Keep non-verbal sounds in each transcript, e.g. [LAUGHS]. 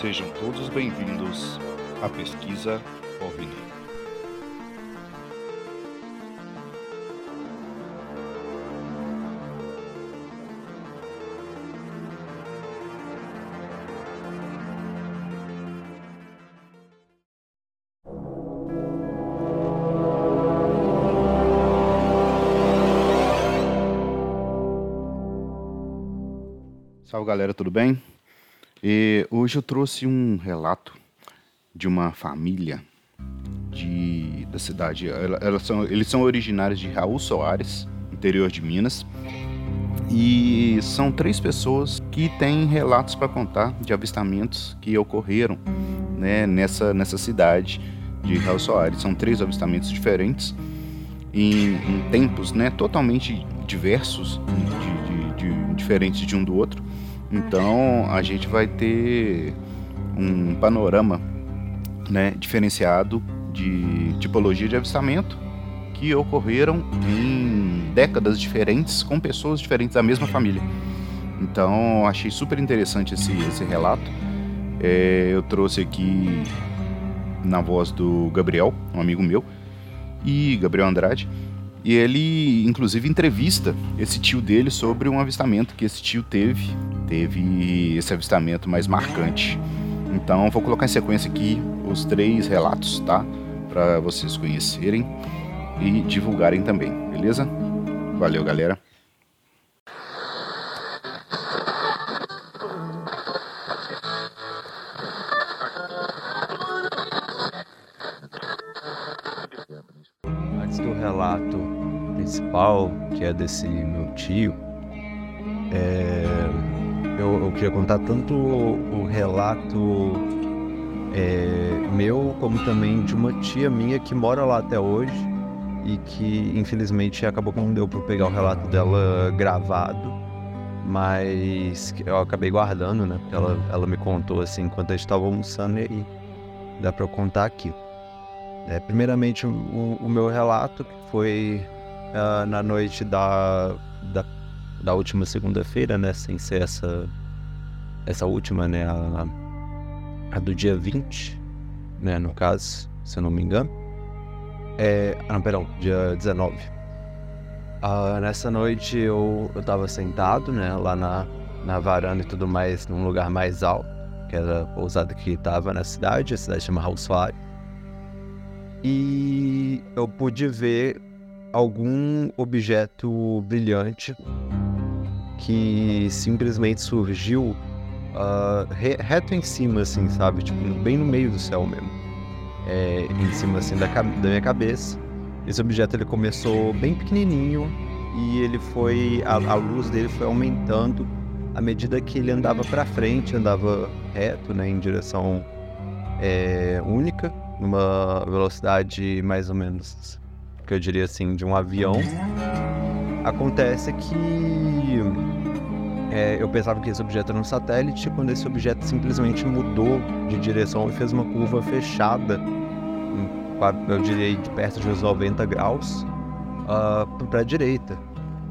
Sejam todos bem-vindos à pesquisa OVNI. Salve galera, tudo bem? E hoje eu trouxe um relato de uma família de, da cidade. Elas são, eles são originários de Raul Soares, interior de Minas. E são três pessoas que têm relatos para contar de avistamentos que ocorreram né, nessa, nessa cidade de Raul Soares. São três avistamentos diferentes em, em tempos né, totalmente diversos, de, de, de, diferentes de um do outro. Então a gente vai ter um panorama né, diferenciado de tipologia de avistamento que ocorreram em décadas diferentes com pessoas diferentes da mesma família. Então achei super interessante esse, esse relato. É, eu trouxe aqui na voz do Gabriel, um amigo meu, e Gabriel Andrade. E ele, inclusive, entrevista esse tio dele sobre um avistamento que esse tio teve. Teve esse avistamento mais marcante. Então, vou colocar em sequência aqui os três relatos, tá? Para vocês conhecerem e divulgarem também, beleza? Valeu, galera. Antes do relato principal, que é desse meu tio, é, eu, eu, queria contar tanto o, relato é, meu, como também de uma tia minha que mora lá até hoje e que infelizmente acabou que não deu para pegar o relato dela gravado, mas eu acabei guardando, né? Porque ela, ela me contou assim enquanto a gente estava almoçando e dá para contar aqui. É, primeiramente, o, o, meu relato, que foi uh, na noite da, da, da última segunda-feira, né? Sem ser essa, essa última, né? A, a, do dia 20, né? No caso, se eu não me engano. É, ah, não, perdão, dia 19. Uh, ah, nessa noite eu, eu tava sentado, né? Lá na, na varanda e tudo mais, num lugar mais alto, que era a pousada que tava na cidade. A cidade chama House. E eu pude ver algum objeto brilhante que simplesmente surgiu uh, re reto em cima, assim, sabe? Tipo, bem no meio do céu mesmo. É, em cima, assim, da, da minha cabeça. Esse objeto, ele começou bem pequenininho e ele foi... A, a luz dele foi aumentando à medida que ele andava para frente, andava reto, né, em direção é, única, numa velocidade mais ou menos que eu diria assim, de um avião. Acontece que é, eu pensava que esse objeto era um satélite, quando esse objeto simplesmente mudou de direção e fez uma curva fechada, eu diria de perto de uns 90 graus, uh, ah, para a direita.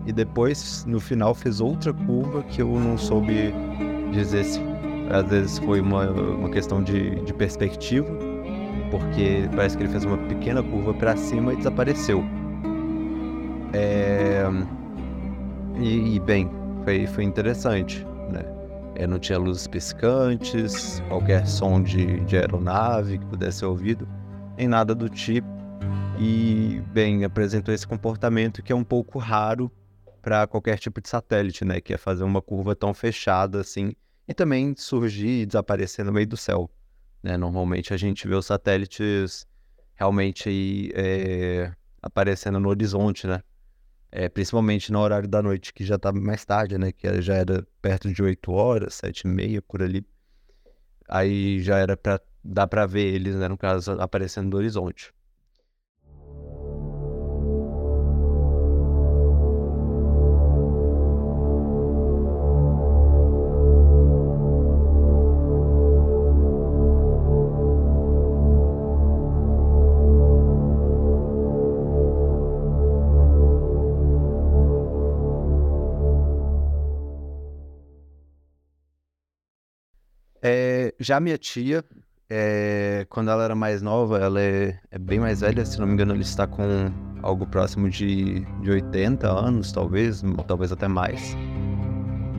E depois, no final, fez outra curva que eu não soube dizer se às vezes foi uma, uma questão de, de perspectiva porque parece que ele fez uma pequena curva para cima e desapareceu. É... E, e, bem, foi, foi interessante, né? Não tinha luzes piscantes, qualquer som de, de aeronave que pudesse ser ouvido, nem nada do tipo. E, bem, apresentou esse comportamento que é um pouco raro para qualquer tipo de satélite, né? Que é fazer uma curva tão fechada assim e também surgir e desaparecer no meio do céu. Né? Normalmente a gente vê os satélites realmente aí, é, aparecendo no horizonte, né? É, principalmente no horário da noite, que já tá mais tarde, né? Que já era perto de 8 horas, 7 e meia, por ali. Aí já era para dar para ver eles, né? No caso, aparecendo no horizonte. Já minha tia, é, quando ela era mais nova, ela é, é, bem mais velha, se não me engano, ela está com algo próximo de, de 80 anos, talvez, talvez até mais.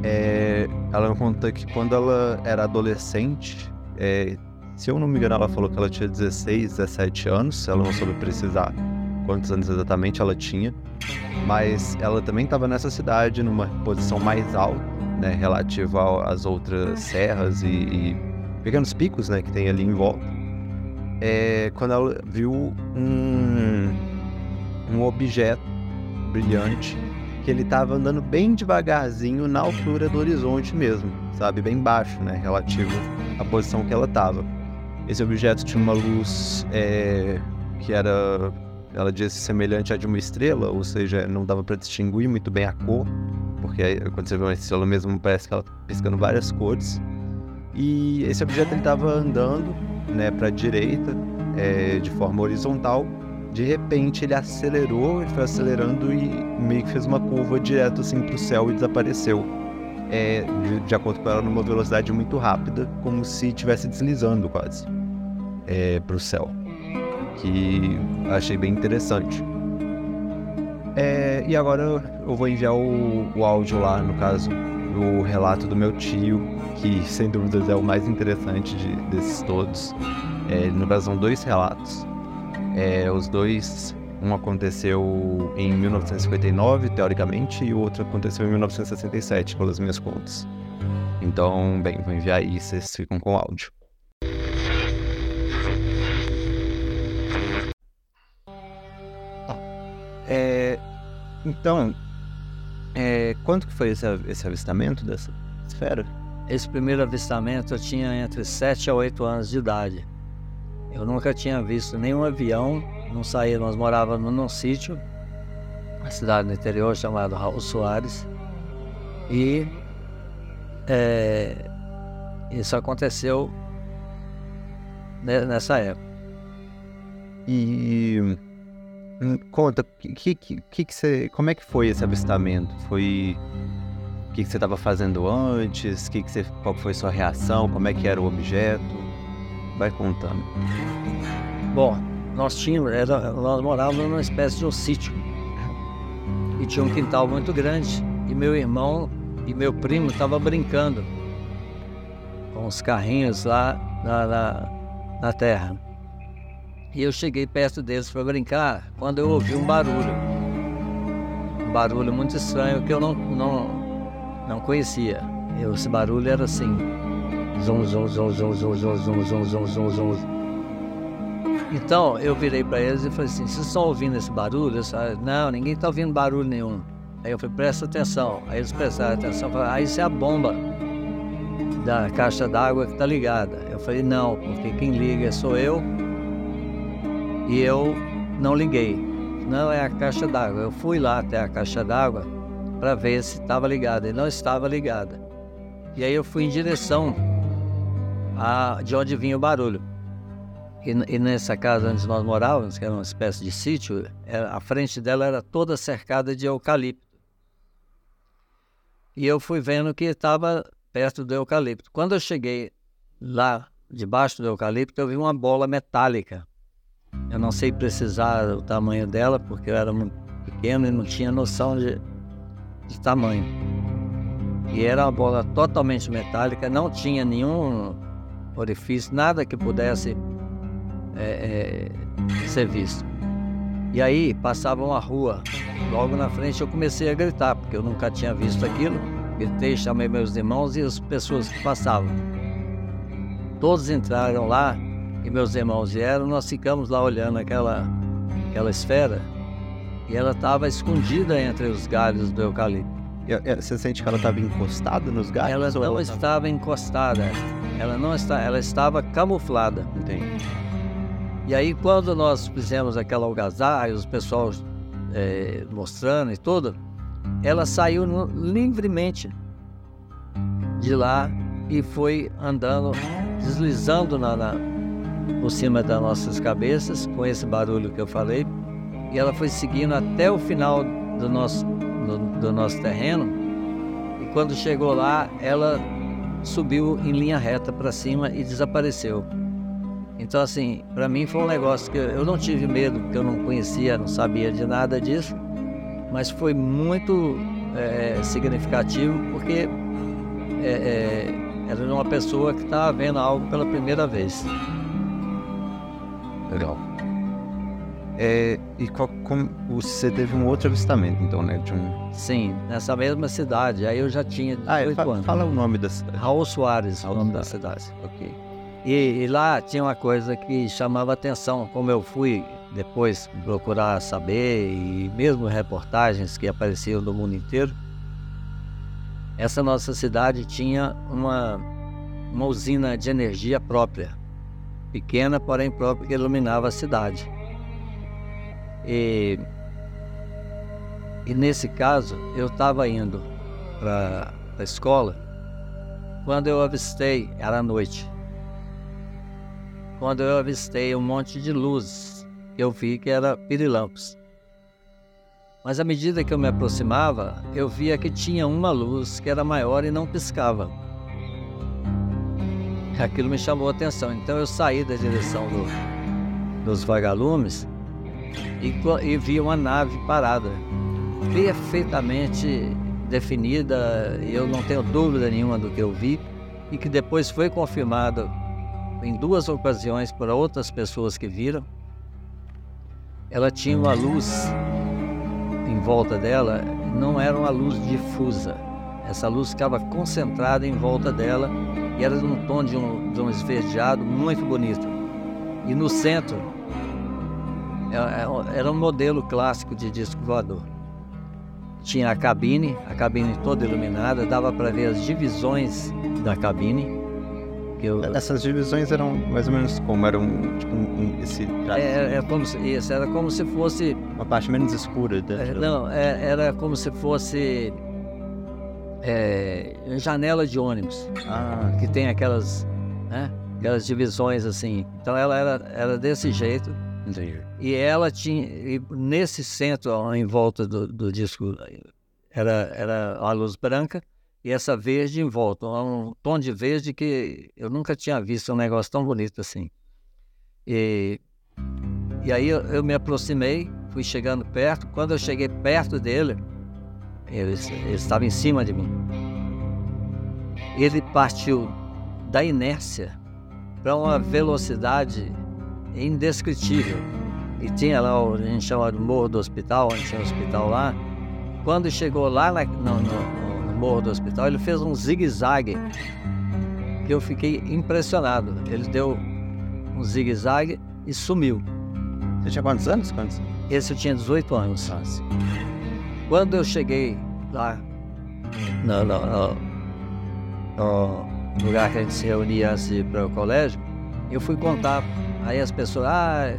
É, ela me conta que quando ela era adolescente, é, se eu não me engano, ela falou que ela tinha 16, 17 anos, ela não soube precisar quantos anos exatamente ela tinha, mas ela também estava nessa cidade, numa posição mais alta, né, relativa às outras serras e, e pequenos picos, né, que tem ali em volta. É, quando ela viu um, um objeto brilhante que ele estava andando bem devagarzinho na altura do horizonte mesmo, sabe, bem baixo, né, relativo à posição que ela estava. Esse objeto tinha uma luz é, que era, ela disse, semelhante à de uma estrela, ou seja, não dava para distinguir muito bem a cor, porque quando você vê uma estrela mesmo parece que ela tá piscando várias cores. E esse objeto estava andando né, para a direita, é, de forma horizontal. De repente ele acelerou, ele foi acelerando e meio que fez uma curva direto assim para o céu e desapareceu é, de, de, acordo com ela, numa velocidade muito rápida, como se estivesse deslizando quase é, para o céu. Que achei bem interessante. É, e agora eu vou enviar o, o áudio lá, no caso, o relato do meu tio, que sem dúvidas é o mais interessante de, desses todos. É, no caso, são dois relatos. É, os dois um aconteceu em 1959, teoricamente, e o outro aconteceu em 1967, pelas minhas contas. Então, bem, vou enviar aí, vocês ficam com o áudio. É, então, é, quanto que foi esse, esse avistamento dessa esfera? Esse primeiro avistamento eu tinha entre 7 a 8 anos de idade. Eu nunca tinha visto nenhum avião, não saía, nós morávamos num sítio, uma cidade no interior chamada Raul Soares, e é, isso aconteceu nessa época. E conta, que, que, que, que você, como é que foi esse avistamento? Foi o que, que você estava fazendo antes? Que que você, qual foi sua reação? Como é que era o objeto? Vai contando. Bom, nós tínhamos, era, nós morávamos numa espécie de um sítio. E tinha um quintal muito grande. E meu irmão e meu primo estavam brincando com os carrinhos lá na, na, na terra. E eu cheguei perto deles para brincar quando eu ouvi um barulho. Um barulho muito estranho que eu não, não, não conhecia. Eu, esse barulho era assim, Zum, zum, zum, zum, zum, zum, zum, zum, zum, zum, zum. Então eu virei para eles e falei assim: vocês estão ouvindo esse barulho? Falei, não, ninguém está ouvindo barulho nenhum. Aí eu falei: presta atenção. Aí eles prestaram atenção. Falaram, ah, isso é a bomba da caixa d'água que está ligada. Eu falei: não, porque quem liga sou eu e eu não liguei. Não é a caixa d'água. Eu fui lá até a caixa d'água para ver se estava ligada e não estava ligada. E aí eu fui em direção a, de onde vinha o barulho. E, e, nessa casa onde nós morávamos, que era uma espécie de sítio, era, a frente dela era toda cercada de eucalipto. E eu fui vendo que estava perto do eucalipto. Quando eu cheguei lá debaixo do eucalipto, eu vi uma bola metálica. Eu não sei precisar o tamanho dela, porque eu era muito pequeno e não tinha noção de, de tamanho. E era uma bola totalmente metálica, não tinha nenhum orifício, nada que pudesse é, é, ser visto. E aí passava uma rua, logo na frente eu comecei a gritar, porque eu nunca tinha visto aquilo. Gritei, chamei meus irmãos e as pessoas que passavam. Todos entraram lá e meus irmãos vieram, nós ficamos lá olhando aquela, aquela esfera e ela estava escondida entre os galhos do eucalipto. Você sente que ela estava encostada nos galhos? Ela não ela estava encostada. Ela não está, ela estava camuflada. Entendi. E aí quando nós fizemos aquela algazarra, os pessoal é, mostrando e tudo, ela saiu no, livremente de lá e foi andando, deslizando na, na, por cima das nossas cabeças, com esse barulho que eu falei, e ela foi seguindo até o final do nosso, do, do nosso terreno. E quando chegou lá, ela subiu em linha reta para cima e desapareceu. Então, assim, para mim foi um negócio que eu não tive medo, porque eu não conhecia, não sabia de nada disso, mas foi muito é, significativo, porque é, é, era uma pessoa que estava vendo algo pela primeira vez. Legal. É, e qual, como, você teve um outro avistamento, então, né? De um... Sim, nessa mesma cidade. Aí eu já tinha 18 ah, é, fa anos. Fala o nome da cidade. Raul Soares, Raul o nome da cidade. Ok. E, e, lá tinha uma coisa que chamava atenção, como eu fui depois procurar saber, e mesmo reportagens que apareciam do mundo inteiro, essa nossa cidade tinha uma, uma usina de energia própria, pequena, porém própria, que iluminava a cidade. E, e nesse caso, eu estava indo para a escola quando eu avistei, era noite, quando eu avistei um monte de luzes, eu vi que era pirilampos. Mas à medida que eu me aproximava, eu via que tinha uma luz que era maior e não piscava. [LAUGHS] Aquilo me chamou a atenção, então eu saí da direção do, dos vagalumes e, e vi uma nave parada, perfeitamente definida, eu não tenho dúvida nenhuma do que eu vi, e que depois foi confirmado em duas ocasiões por outras pessoas que viram. Ela tinha uma luz em volta dela, não era uma luz difusa. Essa luz ficava concentrada em volta dela e era num tom de um, de um esverdeado muito bonito. E no centro é, é, era um modelo clássico de disco voador. Tinha a cabine, a cabine toda iluminada, dava para ver as divisões da cabine eu... Essas divisões eram mais ou menos como? Eram tipo um, um, esse é, é, como se, isso, era como se fosse... Uma parte menos escura. É, não, é, era como se fosse é, janela de ônibus. Ah. Que tem aquelas, né, aquelas divisões assim. Então ela era, era desse jeito. Entendi. E ela tinha, e nesse centro, em volta do, do disco, era, era a luz branca e essa verde em volta, um tom de verde que eu nunca tinha visto um negócio tão bonito assim. E, e aí eu, eu me aproximei, fui chegando perto. Quando eu cheguei perto dele, ele, ele estava em cima de mim. Ele partiu da inércia para uma velocidade indescritível. E tinha lá, o, a gente chama de Morro do Hospital, onde tinha um hospital lá. Quando chegou lá na, no, no morro do hospital, ele fez um zigue-zague que eu fiquei impressionado. Ele deu um zigue-zague e sumiu. Você tinha quantos anos? Quantos? Esse eu tinha 18 anos. Nossa. Quando eu cheguei lá no, no, no, no, lugar que a gente se reunia ir para o colégio, eu fui contar. Aí as pessoas, ah,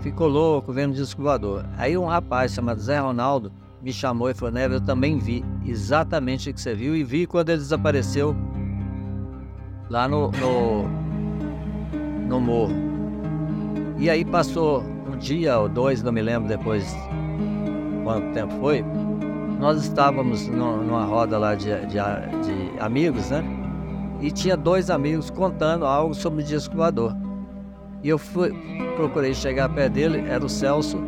ficou louco vendo disco voador. Aí um rapaz chamado Zé Ronaldo me chamou e falou: Neve, eu também vi exatamente o que você viu e vi quando ele desapareceu lá no, no, no morro. E aí passou um dia ou dois, não me lembro depois quanto tempo foi. Nós estávamos numa roda lá de, de, de amigos, né? E tinha dois amigos contando algo sobre o disco voador. E eu fui, procurei chegar perto dele, era o Celso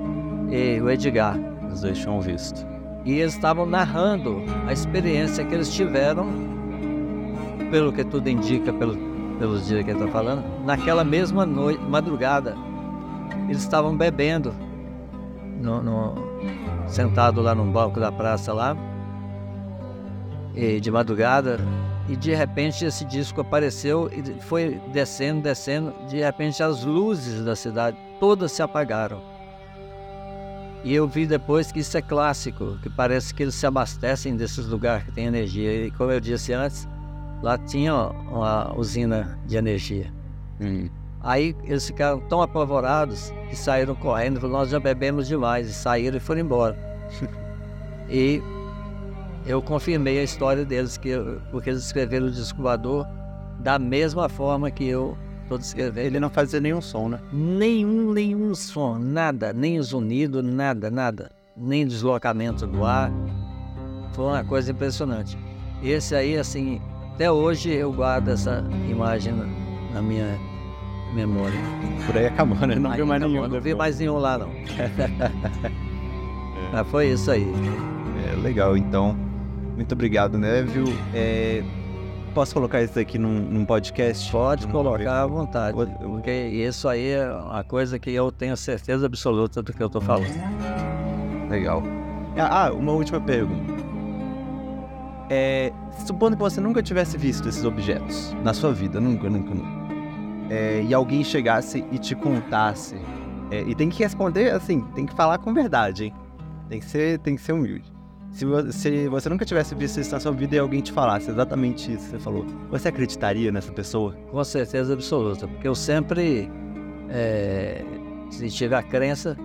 e o Edgar. Os dois tinham visto. E eles estavam narrando a experiência que eles tiveram, pelo que tudo indica, pelo, pelos dias que ele está falando, naquela mesma noite, madrugada. Eles estavam bebendo, no, no, sentado lá no banco da praça lá, e de madrugada, e de repente esse disco apareceu e foi descendo, descendo, de repente as luzes da cidade todas se apagaram. E eu vi depois que isso é clássico, que parece que eles se abastecem desses lugares que tem energia. E como eu disse antes, lá tinha uma usina de energia. Hum. Aí eles ficaram tão apavorados que saíram correndo, falaram, nós já bebemos demais, e saíram e foram embora. [LAUGHS] e eu confirmei a história deles, que eu, porque eles escreveram o disco da mesma forma que eu ele não fazia nenhum som, né? Nenhum, nenhum som, nada, nem zunido, nada, nada. Nem deslocamento do ar. Foi uma coisa impressionante. Esse aí, assim, Até hoje eu guardo essa imagem na minha memória. Por aí acabou, né? Não Aí viu mais acabou, nenhum. Não vi depois. mais nenhum lá, não. [LAUGHS] Mas foi isso aí. É, legal, então. Muito obrigado, Neville. É, posso colocar isso aqui num, num podcast? Pode Num- colocar à vontade. Porque isso aí é uma coisa que eu tenho certeza absoluta do que eu estou falando. Legal. Ah, ah, uma última pergunta. É, supondo que você nunca tivesse visto esses objetos na sua vida, nunca, nunca, nunca. É, e alguém chegasse e te contasse. é, e tem que responder assim, tem que falar com verdade, hein? Tem que ser, tem que ser humilde. Se, vo- se você nunca tivesse visto isso na sua vida e alguém te falasse exatamente isso que você falou, você acreditaria nessa pessoa? Com certeza absoluta. Porque eu sempre eh, tive a crença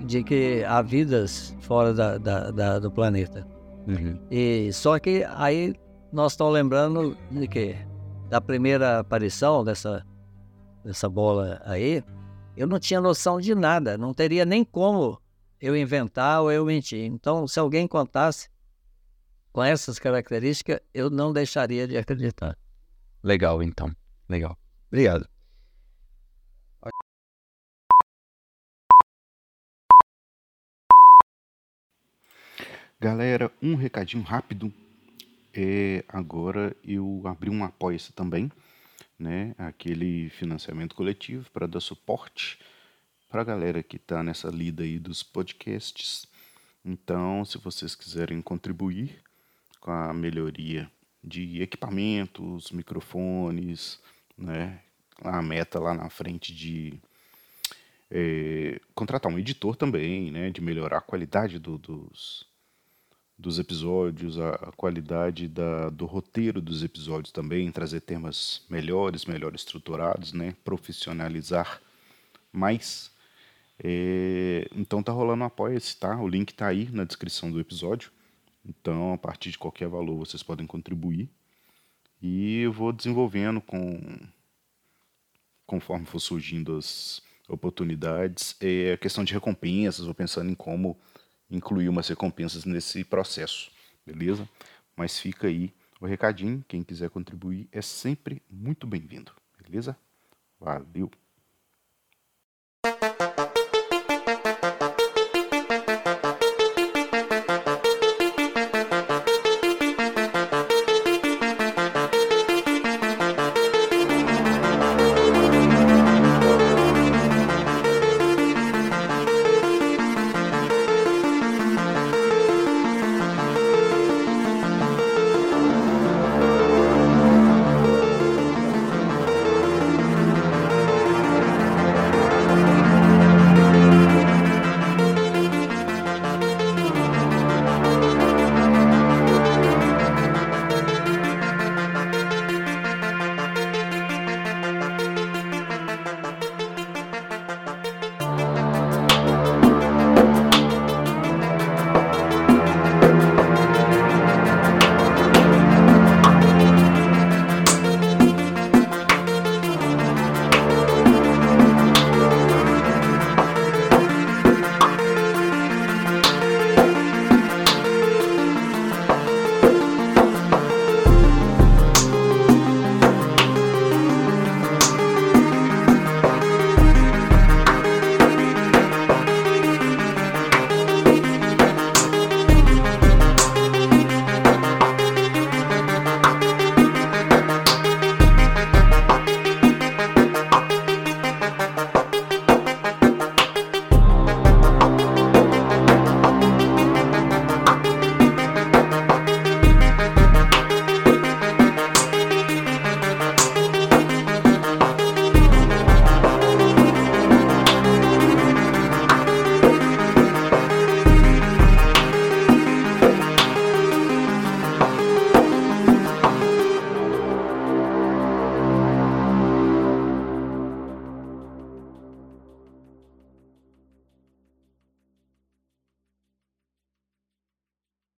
de que há vidas fora da- da- da- do planeta. E só que aí nós estamos lembrando de quê? Da primeira aparição dessa, dessa bola aí, eu não tinha noção de nada, não teria nem como eu inventar ou eu mentir. Então, se alguém contasse com essas características, eu não deixaria de acreditar. Legal, então. Legal. Obrigado. Galera, um recadinho rápido. É, agora eu abri um apoia-se também, né? Aquele financiamento coletivo para dar suporte para a galera que está nessa lida aí dos podcasts. Então, se vocês quiserem contribuir com a melhoria de equipamentos, microfones, né? A meta lá na frente de é, contratar um editor também, né? De melhorar a qualidade do- dos, dos episódios, a, a qualidade da, do roteiro dos episódios também, trazer temas melhores, melhor estruturados, né? Profissionalizar mais. É, então tá rolando um apoia-se, tá? O link tá aí na descrição do episódio. Então, a partir de qualquer valor, vocês podem contribuir. E eu vou desenvolvendo com conforme for surgindo as oportunidades. É a questão de recompensas, vou pensando em como incluir umas recompensas nesse processo, beleza? Mas fica aí o recadinho, quem quiser contribuir é sempre muito bem-vindo, beleza? Valeu!